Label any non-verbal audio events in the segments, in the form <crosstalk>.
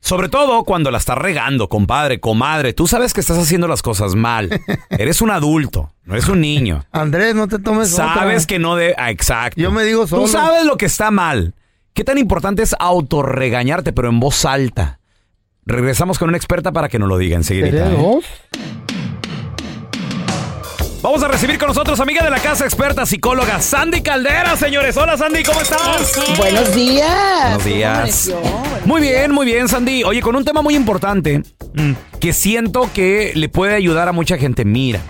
Sobre todo cuando la estás regando, compadre, comadre. Tú sabes que estás haciendo las cosas mal. <laughs> Eres un adulto, no eres un niño. Andrés, no te tomes Sabes otra. que no de... ah, exacto. Yo me digo solo. Tú sabes lo que está mal. ¿Qué tan importante es autorregañarte, pero en voz alta? Regresamos con una experta para que nos lo diga enseguida. ¿Seré dos? Vamos a recibir con nosotros, amiga de la casa, experta psicóloga, Sandy Caldera, señores. Hola, Sandy, ¿cómo estás? Buenos días. Buenos días. Muy bien, muy bien, Sandy. Oye, con un tema muy importante que siento que le puede ayudar a mucha gente. Mira,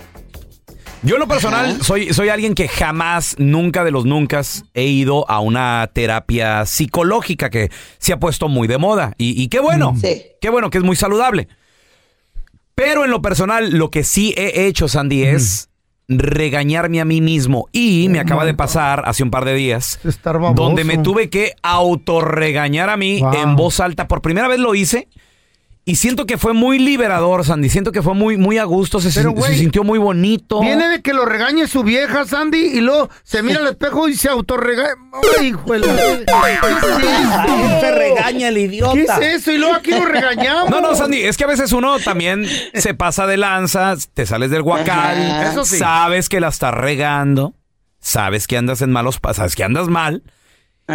yo en lo personal soy, soy alguien que jamás, nunca de los nunca, he ido a una terapia psicológica que se ha puesto muy de moda. Y, y qué bueno, Sí. qué bueno, que es muy saludable. Pero en lo personal, lo que sí he hecho, Sandy, es regañarme a mí mismo. Y me acaba de pasar hace un par de días, donde me tuve que autorregañar a mí Wow. en voz alta. Por primera vez lo hice. Y siento que fue muy liberador, Sandy. Siento que fue muy, muy a gusto. Se, Pero, sin- güey, se sintió muy bonito. Viene de que lo regañe su vieja, Sandy, y luego se mira al espejo y se autorregaña. ¡Ay, hijo de la- <laughs> ¿Qué es Se regaña el ¿Qué idiota. es eso? Y luego aquí lo regañamos. No, no, Sandy, es que a veces uno también se pasa de lanza, te sales del guacal, Ajá. Eso sí. sabes que la estás regando, sabes que andas en malos pasos, sabes que andas mal,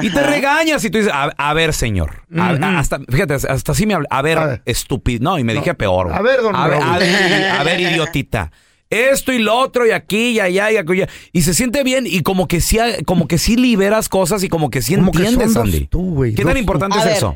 y te regañas y tú dices, a, a ver, señor, a- hasta, fíjate, hasta así me habla, a ver, estúpido, no, y me dije peor. A ver, don a ver, a ver, a ver, idiotita. Esto y lo otro y aquí y allá y acullá. Y se siente bien y como que sí, como que sí liberas cosas y como que sí Como entiendes, tú, güey, ¿Qué tan tú. importante A es ver. eso?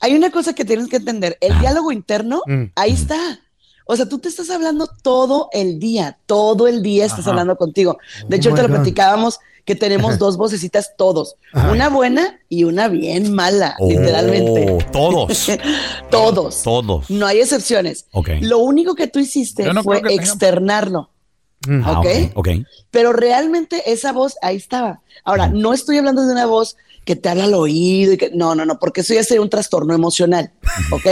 Hay una cosa que tienes que entender. El diálogo interno, Mm. ahí está. O sea, tú te estás hablando todo el día, todo el día estás Ajá. hablando contigo. De Oh hecho, te lo God. platicábamos que tenemos dos vocecitas todos. Ajá. Una buena y una bien mala, Oh, literalmente. todos. <laughs> Todos. Todos. No hay excepciones. Ok. Lo único que tú hiciste no fue externarlo. Mm. Ah, ¿ok? ok. Pero realmente esa voz ahí estaba. Ahora, no estoy hablando de una voz que te habla al oído y que no, no, no, porque eso ya sería un trastorno emocional, ¿ok?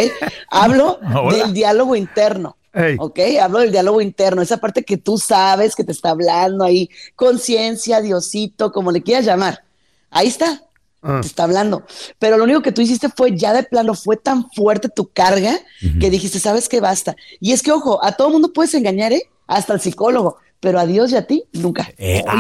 Hablo <laughs> Hola. del diálogo interno. Ey. ¿Ok? Hablo del diálogo interno, esa parte que tú sabes que te está hablando ahí, conciencia, Diosito, como le quieras llamar. Ahí está, Ah. te está hablando. Pero lo único que tú hiciste fue ya de plano, fue tan fuerte tu carga que dijiste, ¿sabes qué? Basta. Y es que, ojo, a todo mundo puedes engañar, ¿eh? Hasta el psicólogo, pero a Dios y a ti, nunca. Eh, ah,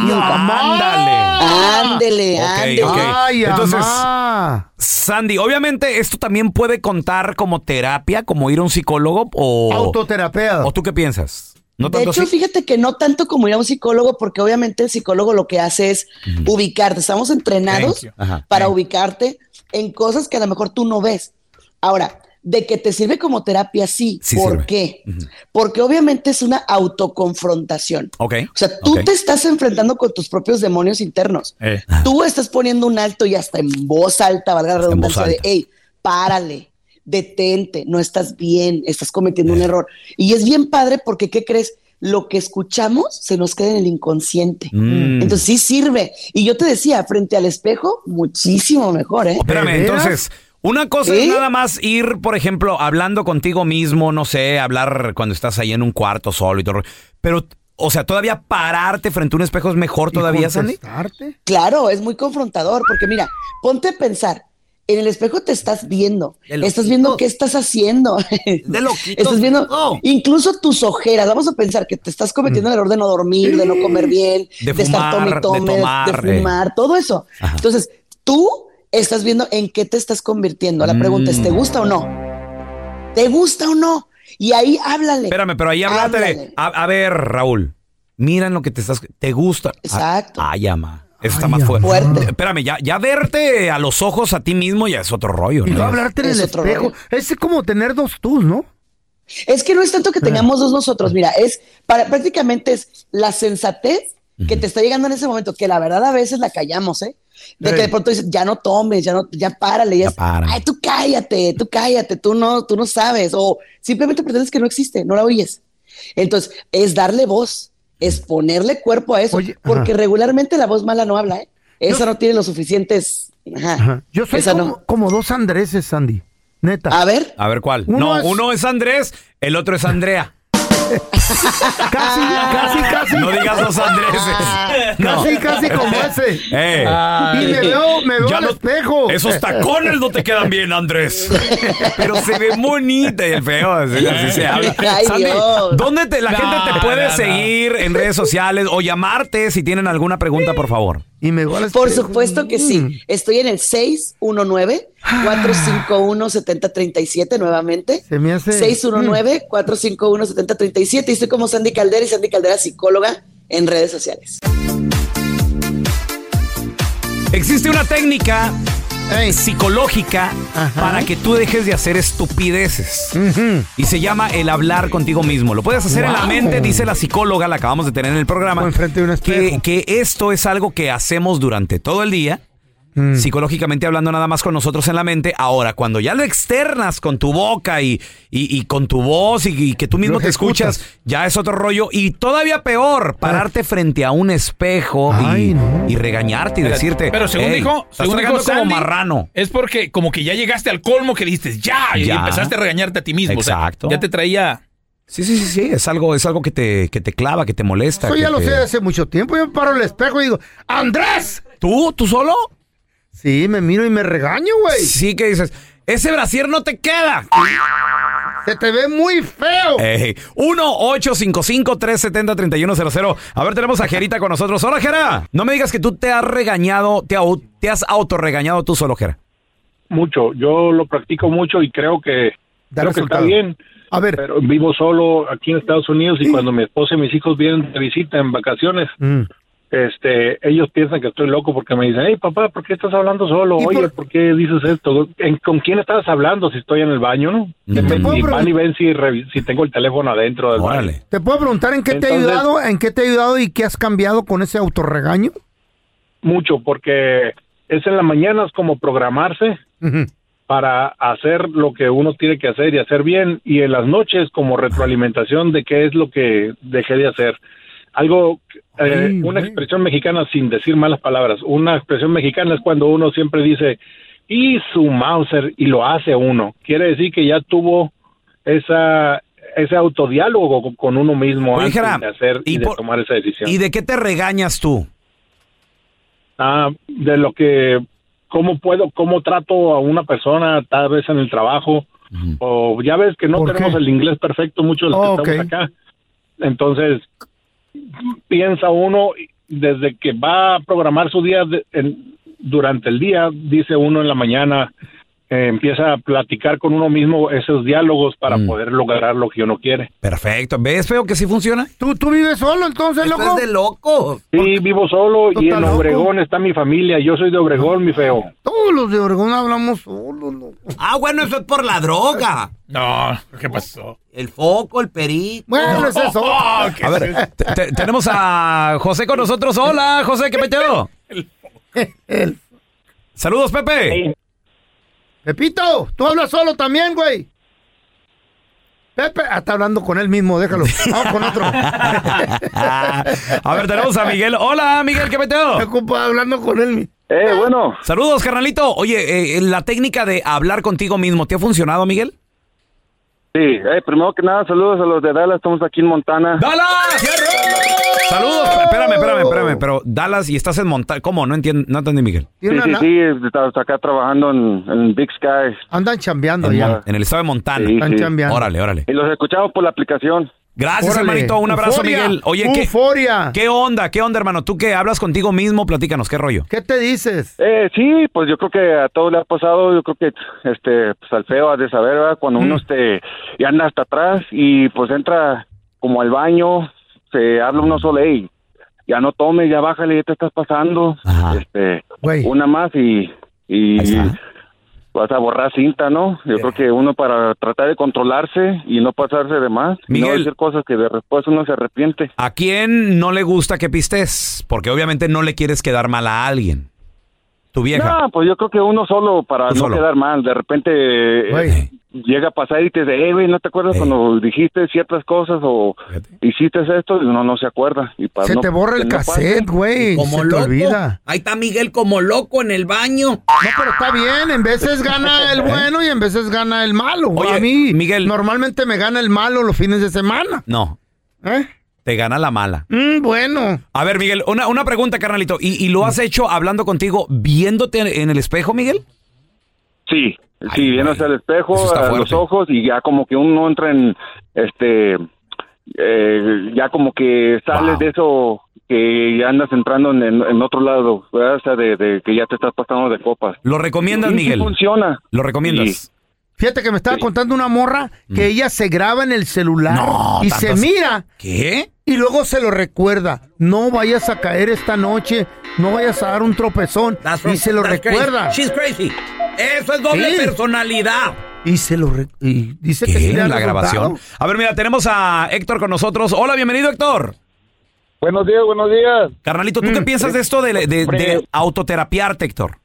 ándale. Ándele, Ok, ándele. ok. Ay, Entonces, amá. Sandy, obviamente esto también puede contar como terapia, como ir a un psicólogo o... Autoterapia. ¿O tú qué piensas? ¿No de hecho, así? fíjate que no tanto como ir a un psicólogo, porque obviamente el psicólogo lo que hace es ubicarte. Estamos entrenados. Ajá. para ubicarte en cosas que a lo mejor tú no ves. Ahora, de que te sirve como terapia, sí. Sí ¿Por sirve. qué? Porque obviamente es una autoconfrontación. Ok. O sea, tú te estás enfrentando con tus propios demonios internos. Eh. Tú estás poniendo un alto y hasta en voz alta, valga la redundancia, de, hey, párale, detente, no estás bien, estás cometiendo un error. Y es bien padre porque, ¿qué crees? Lo que escuchamos se nos queda en el inconsciente. Mm. Entonces sí sirve. Y yo te decía, frente al espejo, muchísimo mejor, ¿eh? Espérame, entonces, una cosa es nada más ir, por ejemplo, hablando contigo mismo, no sé, hablar cuando estás ahí en un cuarto solo y todo. Pero, o sea, todavía pararte frente a un espejo es mejor todavía, Sandy. Claro, es muy confrontador, porque mira, ponte a pensar. En el espejo te estás viendo, estás viendo qué estás haciendo, De loquito. <laughs> estás viendo No. incluso tus ojeras. Vamos a pensar que te estás cometiendo el error de no dormir, de no comer bien, De de, estar fumar, tome de tome, de, eh. fumar, todo eso. Ajá. Entonces, tú estás viendo en qué te estás convirtiendo. La pregunta es, ¿te Mm. gusta o no? ¿Te gusta o no? Y ahí háblale. Espérame, pero ahí háblate de. A, a ver, Raúl, mira en lo que te estás. ¿Te gusta? Exacto. Ah, Ay, ama. Eso está Ay, más fuerte. fuerte. Espérame, ya, ya verte a los ojos a ti mismo ya es otro rollo, Y ¿no? no hablarte en Es el otro espejo. rollo. Es como tener dos tus, ¿no? Es que no es tanto que tengamos dos nosotros, mira, es para, prácticamente es la sensatez que te está llegando en ese momento, que la verdad a veces la callamos, ¿eh? De que de pronto dices, ya no tomes, ya no, ya párale, ya, Ya es, párale. ay, tú cállate, tú cállate, tú no, tú no sabes, o simplemente pretendes que no existe, no la oyes. Entonces, es darle voz, es ponerle cuerpo a eso, Oye, ajá. porque regularmente la voz mala no habla, ¿eh? Esa no tiene los suficientes. Ajá. Ajá. Yo soy Esa como, no. como dos Andreses, Sandy. Neta. A ver, A ver cuál. Uno no, es- uno es Andrés, el otro es Andrea. Casi, casi, casi. No digas los Andreses. No. Casi, casi como ese. Eh. Y me veo, me veo Ya al no- espejo. Esos tacones no te quedan bien, Andrés. Pero se ve bonita y el feo, así, así se habla. Ay. ¿dónde te- la No, gente te puede no, no. seguir en redes sociales o llamarte si tienen alguna pregunta, por favor? Y me al Por supuesto que sí. Estoy en el 619-451-7037 nuevamente. Se me hace- 619-451-7037 y estoy como Sandy Caldera y Sandy Caldera psicóloga en redes sociales. Existe una técnica Ey. psicológica Ajá. para que tú dejes de hacer estupideces. Y se llama el hablar contigo mismo. Lo puedes hacer en la mente, dice la psicóloga, la acabamos de tener en el programa. Enfrente de un que, espejo. que esto es algo que hacemos durante todo el día. Mm. Psicológicamente hablando nada más con nosotros en la mente. Ahora, cuando ya lo externas con tu boca y, y- y con tu voz y, y que tú mismo Lo te escuchas, ya es otro rollo. Y todavía peor, pararte frente a un espejo y, Ay, no. y regañarte y decirte. Pero según "Ey, dijo, según dijo como Sandy, marrano. Es porque como que ya llegaste al colmo que dijiste ya, y Ya. empezaste a regañarte a ti mismo. o sea, Exacto. ya te traía. Sí, sí, sí, sí. Es algo, es algo que te, que te clava, que te molesta. Eso ya lo te- sé hace mucho tiempo. Yo me paro el espejo y digo, ¡Andrés! ¿Tú? ¿Tú solo? Sí, me miro y me regaño, güey. Sí, que dices, ese brasier no te queda. Se te ve muy feo. Ey, 1-855-370-3100. A ver, tenemos a Gerita con nosotros. Hola, Gera. No me digas que tú te has regañado, te, au- te has autorregañado tú solo, Gera. mucho. Yo lo practico mucho y creo que, Da creo que está resultado. bien. A ver. Pero vivo solo aquí en Estados Unidos y cuando mi esposa y mis hijos vienen de visita en vacaciones, Mm. Este, ellos piensan que estoy loco porque me dicen, hey papá, ¿por qué estás hablando solo? ¿Y Oye, por- por... qué dices esto? ¿En- ¿Con quién estás hablando si estoy en el baño, no? ¿Te y pregun- van y ven si, si tengo el teléfono adentro del baño. Órale. ¿Te puedo preguntar en qué te ha ayudado? ¿En qué te ha ayudado y qué has cambiado con ese autorregaño? Mucho, porque es en las mañanas como programarse para hacer lo que uno tiene que hacer y hacer bien y en las noches como retroalimentación de qué es lo que dejé de hacer. Algo, eh, una expresión mexicana sin decir malas palabras, una expresión mexicana es cuando uno siempre dice y su Mauser y lo hace uno. Quiere decir que ya tuvo esa ese autodiálogo con- uno mismo Oye, antes Jera, de hacer y, y de por- tomar esa decisión. ¿Y de qué te regañas tú? Ah, de lo que, cómo puedo, cómo trato a una persona, tal vez en el trabajo, o ya ves que no ¿Por tenemos qué? el inglés perfecto, muchos de los Oh, que estamos ok. acá, Entonces, piensa uno, desde que va a programar su día de- en- durante el día, dice uno en la mañana, eh, empieza a platicar con uno mismo esos diálogos para Mm. poder lograr lo que uno quiere. Perfecto. ¿Ves, feo, que sí funciona? ¿Tú, tú vives solo entonces, loco? loco. Sí, vivo solo ¿Tú y en loco? Obregón está mi familia. Yo soy de Obregón, mi feo. Todos los de Oregón hablamos solos, loco. Ah, bueno, eso es por la droga. No, ¿qué pasó? El foco, el perico. Bueno, es eso. Oh, ¿qué A ver, es? te- te- tenemos a José con nosotros. Hola, José, ¿qué peteo? <laughs> <laughs> El- Saludos, Pepe. Pepito, tú hablas solo también, güey. Pepe, ah, está hablando con él mismo, déjalo. <laughs> Vamos con otro. a ver, tenemos a Miguel. Hola, Miguel, ¿qué peteo? Está ocupado hablando con él. Eh, bueno. Saludos, carnalito. Oye, eh, la técnica de hablar contigo mismo, ¿te ha funcionado, Miguel? Sí, eh, primero que nada, saludos a los de Dallas, estamos aquí en Montana. ¡Dallas! Saludos. Espérame, espérame, espérame. Pero Dallas y estás en Montana. ¿Cómo? No entiendo, no entendí, Miguel. Sí, sí, sí, estamos acá trabajando en, en Big Sky. Andan chambeando En, ya. En el estado de Montana. Sí, Están sí. chambeando. Órale, órale. Y los escuchamos por la aplicación. Gracias, Órale. hermanito. Un abrazo, Euforia. Miguel. Oye, ¿qué, Euforia. ¿qué onda? ¿Qué onda, hermano? Tú que hablas contigo mismo, platícanos, ¿qué rollo? ¿Qué te dices? Eh, sí, pues yo creo que a todos le ha pasado, yo creo que este, pues al feo ha de saber, ¿verdad? Cuando Mm. uno este, ya anda hasta atrás y pues entra como al baño, se habla uno solo, hey, ya no tomes, ya bájale, ya te estás pasando. Este, una más y, y vas a borrar cinta, ¿no? Yo creo que uno para tratar de controlarse y no pasarse de más, y no Miguel. decir cosas que de después uno se arrepiente. ¿A quién no le gusta que pistes? Porque obviamente no le quieres quedar mal a alguien. Tu vieja. No, pues yo creo que uno solo para Tú no solo. quedar mal. De repente eh, llega a pasar y te dice, eh, güey, ¿no te acuerdas cuando dijiste ciertas cosas o hiciste esto? Y uno no se acuerda. Y para Se no- te borra el no cassette, güey. Como Se te olvida. Ahí está Miguel como loco en el baño. No, pero está bien. En veces gana el <laughs> bueno y en veces gana el malo. Oye, a mí, Miguel. Normalmente me gana el malo los fines de semana. No. ¿Eh? Te gana la mala. Mm, bueno. A ver, Miguel, una, una pregunta, carnalito. ¿Y, y lo has hecho hablando contigo, viéndote en el espejo, Miguel? Sí, sí, viéndose al espejo, Eso está a los ojos y ya como que uno entra en, este, eh, ya como que sales de eso que ya andas entrando en, otro lado, ¿verdad? O sea, de, de que ya te estás pasando de copas. ¿Lo recomiendas, Sí, sí Miguel? funciona. ¿Lo recomiendas? Fíjate que me estaba contando una morra que Mm. ella se graba en el celular y se tantas- mira ¿Qué? y luego se lo recuerda. No vayas a caer esta noche, no vayas a dar un tropezón. y se lo That's recuerda. crazy. She's crazy. Eso es doble Sí. personalidad. Y se lo re- y dice que sí ¿Qué? le ha La grabación. resultado. A ver, mira, tenemos a Héctor con nosotros. Hola, bienvenido, Héctor. Buenos días, buenos días. Carnalito, ¿tú Mm. qué piensas de esto de, de, de Hombre. autoterapiarte, Héctor?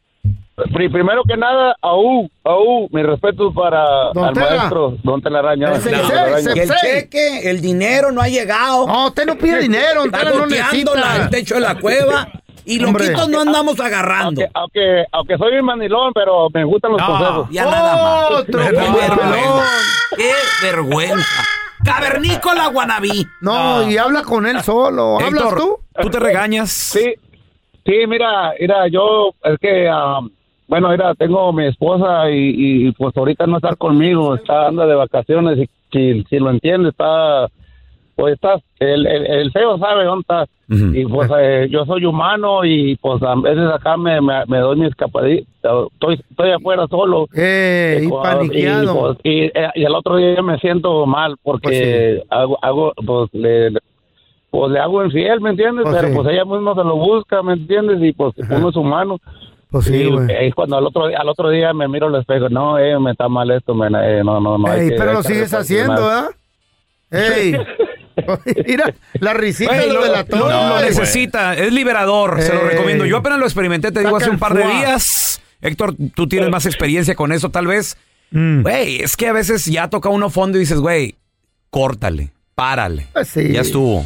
Pri- Primero que nada, aú, aú, mi respeto para Don al Tela. maestro, don Telaraña. Don. Y el cheque, el dinero no ha llegado. No, usted no pide dinero, Está usted no necesita. el techo de la cueva y Hombre. loquitos no andamos agarrando. Aunque, aunque, aunque soy un manilón, pero me gustan los No. consejos. Ya nada más. Otro Qué vergüenza. Qué vergüenza. Cavernícola guanabí. No, y habla con él solo. ¿Hablas Héctor, tú? ¿tú te regañas? Sí, sí, mira, mira, yo es que, um, bueno, mira, tengo mi esposa y, y, pues ahorita no está conmigo, está anda de vacaciones y si, si lo entiende está, pues está, el, el, el feo sabe dónde está. Y pues eh, yo soy humano y pues a veces acá me, me, me doy mi escapadita, estoy, estoy afuera solo. Eh, y Y, pues, paniqueado. y, pues, y, eh, y el otro día me siento mal porque hago, hago, pues le, le- pues le hago infiel, ¿me entiendes? Pues Pero sí. pues ella misma se lo busca, ¿me entiendes? Y pues uno es humano. Pues sí, güey. es cuando al otro, día- al otro día me miro al espejo, no, eh, me está mal esto, me, eh, no, no, no. Ey, pero lo sigues haciendo. ¿verdad? Ey. <laughs> <laughs> Mira, la risita Güey, lo, lo, delató. lo- lo güey. necesita, es liberador, se lo recomiendo. Yo apenas lo experimenté, te digo, hace un par de días. Héctor, tú tienes más experiencia con eso, tal vez. Mm. Güey, es que a veces ya toca uno fondo y dices, güey, córtale, párale. Pues sí. Ya estuvo.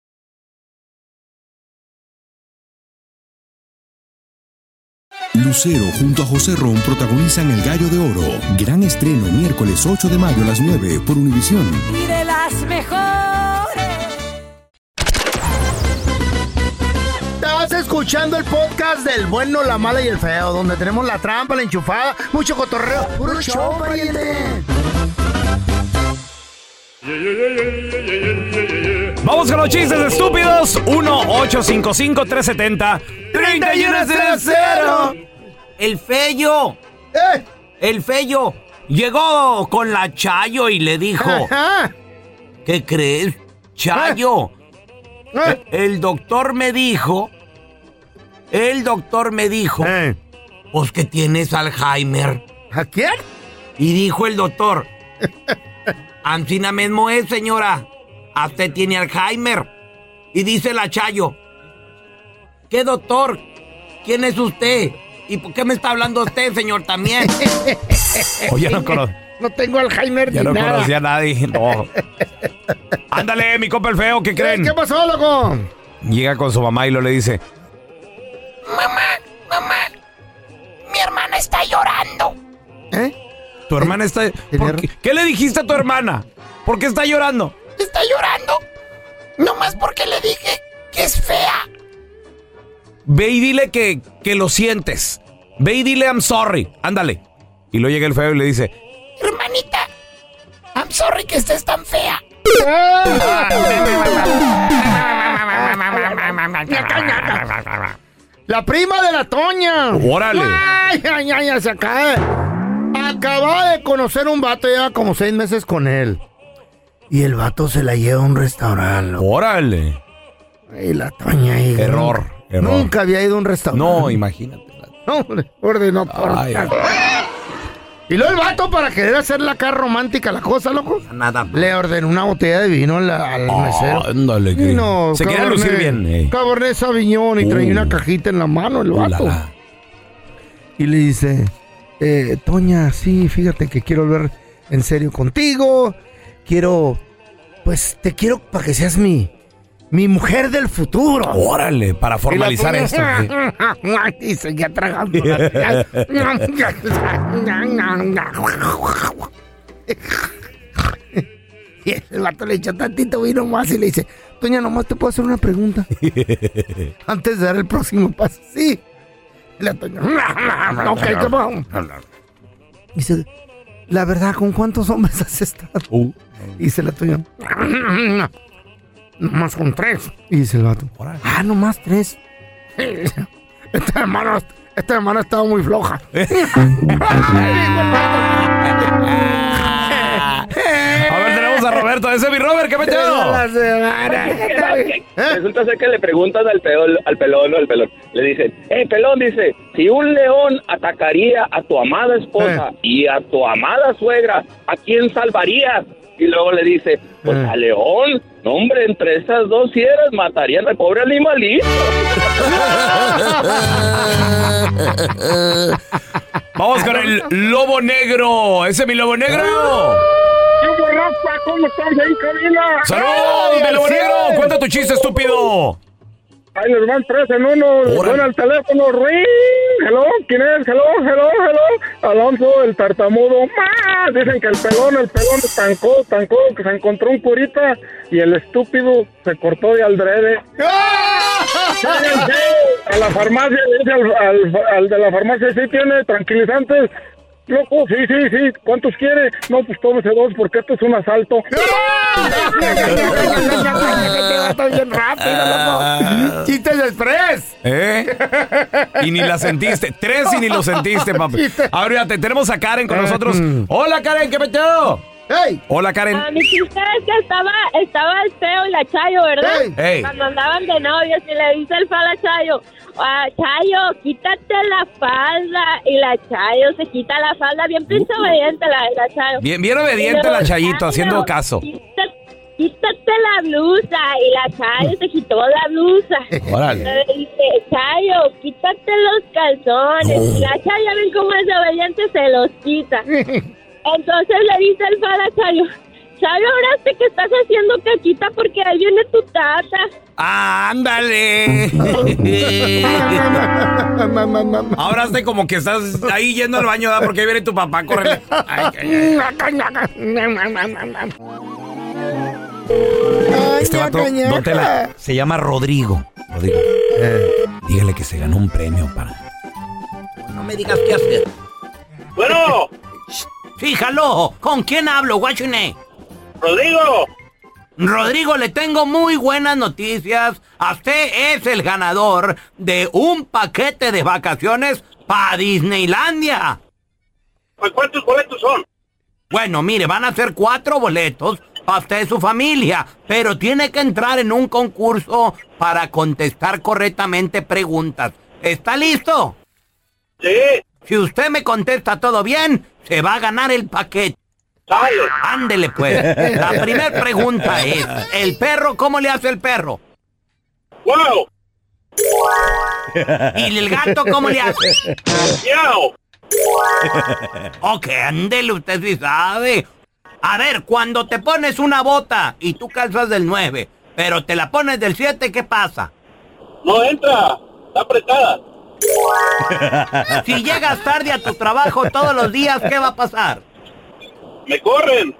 Lucero junto a José Ron protagonizan El Gallo de Oro. Gran estreno miércoles 8 de mayo a las 9 por Univisión. Y de las mejores. Estás escuchando el podcast del bueno, la mala y el feo, donde tenemos la trampa, la enchufada, mucho cotorreo. ¡Puro show, pariente! Vamos con los chistes estúpidos. 1-855-370-3100. El feyo. El feyo llegó con la Chayo y le dijo: ¿Qué crees, Chayo? E- El doctor me dijo. El doctor me dijo. Pues que tienes Alzheimer. ¿A quién? Y dijo el doctor. Ancina mismo es, señora. Usted tiene Alzheimer. Y dice la Chayo. ¿Qué doctor? ¿Quién es usted? ¿Y por qué me está hablando usted, señor, también? <laughs> Oye, no, cono- No tengo Alzheimer ya ni no nada. conocía a nadie. No. <laughs> Ándale, mi compa el feo, ¿qué creen? ¿Qué pasó, loco? Llega con su mamá y lo le dice: Mi hermana está llorando. Tu hermana está. ¿por qué? ¿Qué le dijiste a tu hermana? ¿Por qué está llorando? Está llorando. Nomás porque le dije que es fea. Ve y dile que, que lo sientes. Ve y dile I'm sorry. Ándale. Y luego llega el feo y le dice: Hermanita, I'm sorry que estés tan fea. <laughs> La prima de la Toña. Órale. Ay, ay, ay, ay, se cae. Acaba de conocer un vato, lleva como seis meses con él. Y el vato se la lleva a un restaurante. loco. Órale. Y la Toña ahí. Error, error. Nunca había ido a un restaurante. No, imagínate. No, le ordenó por Ay. Y luego el vato, para querer hacerle acá romántica la cosa, loco, Nada. le ordenó una botella de vino al, al mesero. Ándale, que- Vino, Se quiere lucir bien. eh. Cabernet Sauvignon y traía Uh. una cajita en la mano el Uh, la, vato. la. Y le dice, eh, Toña, sí, fíjate que quiero hablar en serio contigo. Quiero, pues te quiero para que seas mi, mi mujer del futuro. Órale, para formalizar esto. <laughs> Y seguía tragando. y <laughs> el vato le echó tantito vino más y le dice, Toña, nomás te puedo hacer una pregunta <laughs> antes de dar el próximo paso. Sí. Y la Toña, ok, ¿qué pasó?" Dice, la verdad, ¿con cuántos hombres has estado? Uh. Y dice la Toña, nomás con tres. Y dice el vato, ah, nomás tres. Esta hermana, esta hermana estaba muy floja. <laughs> A ver, tenemos a Roberto. Ese es mi Robert, ¿qué metido? <laughs> Resulta ser que le preguntan al pelón, al pelón, al pelón. Le dicen, eh, pelón, dice, si un león atacaría a tu amada esposa y a tu amada suegra, ¿a quién salvarías? Y luego le dice, pues Eh. a león. No, hombre, entre esas dos fieras matarían al pobre animalito. <laughs> Vamos con el lobo negro. Ese es mi lobo negro. ¿Cómo estás ahí, cabina? ¡Saludos, mi lobo negro! Cuenta tu chiste, estúpido. Ahí les van tres en uno. Suena el teléfono. Ring. Hello. ¿Quién es? Hello, hello, hello. Alonso, el tartamudo. ¡Más! Dicen que el pelón, el pelón tancó, tancó, que se encontró un curita y el estúpido se cortó de aldrede. Sí. A la farmacia, dice al, al- al de la farmacia, sí tiene tranquilizantes. Loco, sí, sí, sí. ¿Cuántos quiere? No, pues tómese dos porque esto es un asalto. Bien rápido. Chistes estrés. ¿Eh? Y ni la sentiste. Tres y ni lo sentiste, papi. A ver, fíjate, tenemos a Karen con nosotros. Hola, Karen, ¿qué metido? Hola, Karen. A mi chiste es que estaba, estaba el feo y la Chayo, ¿verdad? Cuando andaban de novios y le dice el a la Chayo, "Ah, Chayo, quítate la falda. Y la Chayo se quita la falda, bien pinche obediente la, la Chayo. Bien, bien obediente luego, la Chayito, "Chayo, haciendo caso. quítate- Quítate la blusa. Y la Chayo se quitó la blusa. <laughs> Órale. Le dice, Chayo, quítate los calzones. Y la Chayo, ven cómo es obediente, se los quita. <laughs> Entonces le dice el feo a la Chayo, Chayo, ahora sé que estás haciendo caquita porque ahí viene tu tata. ¡Ándale! <laughs> Ahora sé como que estás ahí yendo al baño, ¿verdad? Porque ahí viene tu papá, corre. Este vato, don Tela, se llama Rodrigo. Rodrigo. Dígale que se ganó un premio para. No me digas qué hacer. Bueno. <laughs> Fíjalo, ¿con quién hablo, guachune? Rodrigo. Rodrigo, le tengo muy buenas noticias. A Usted es el ganador de un paquete de vacaciones para Disneylandia. ¿Cuántos boletos son? Bueno, mire, van a ser cuatro boletos para usted y su familia, pero tiene que entrar en un concurso para contestar correctamente preguntas. ¿Está listo? Sí. Si usted me contesta todo bien, se va a ganar el paquete. Sale. Ándele pues. La <laughs> primera pregunta es, ¿el perro cómo le hace el perro? ¡Wow! ¿Y el gato cómo le hace? ¡Miau! Ok, ándele, usted sí sabe. A ver, cuando te pones una bota y tú calzas del 9, pero te la pones del 7, ¿qué pasa? No entra. Está apretada. <laughs> Si llegas tarde a tu trabajo todos los días, ¿qué va a pasar? Me corren.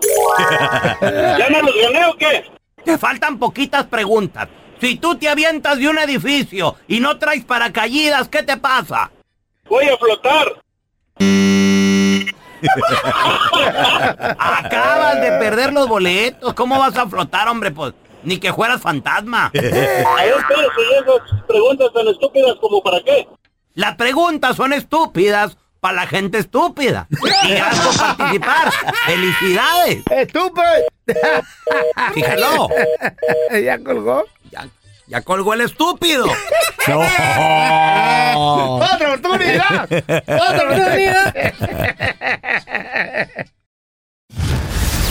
<laughs> ¿Ya no los gané o qué? Te faltan poquitas preguntas. Si tú te avientas de un edificio y no traes paracaídas, ¿qué te pasa? Voy a flotar. <laughs> Acabas de perder los boletos. ¿Cómo vas a flotar, hombre? Pues ni que fueras fantasma. A ver, pero si esas preguntas tan estúpidas como para qué. Las preguntas son estúpidas para la gente estúpida. Y gracias por participar. ¡Felicidades! ¡Estúpido! <laughs> Fíjalo. <laughs> ¿Ya colgó? Ya colgó el estúpido. <laughs> ¡Otra oportunidad! ¡Otra oportunidad!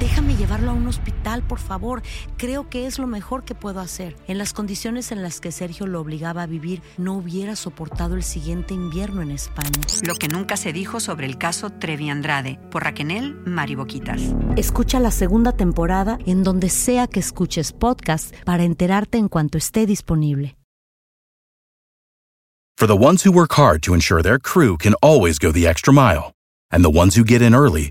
Déjame llevarlo a un hospital, por favor. Creo que es lo mejor que puedo hacer. En las condiciones en las que Sergio lo obligaba a vivir, no hubiera soportado el siguiente invierno en España. Lo que nunca se dijo sobre el caso Trevi Andrade por Raquel Mariboquitas. Escucha la segunda temporada en donde sea que escuches podcast para enterarte en cuanto esté disponible. For the ones who work hard to ensure their crew can always go the extra mile, and the ones who get in early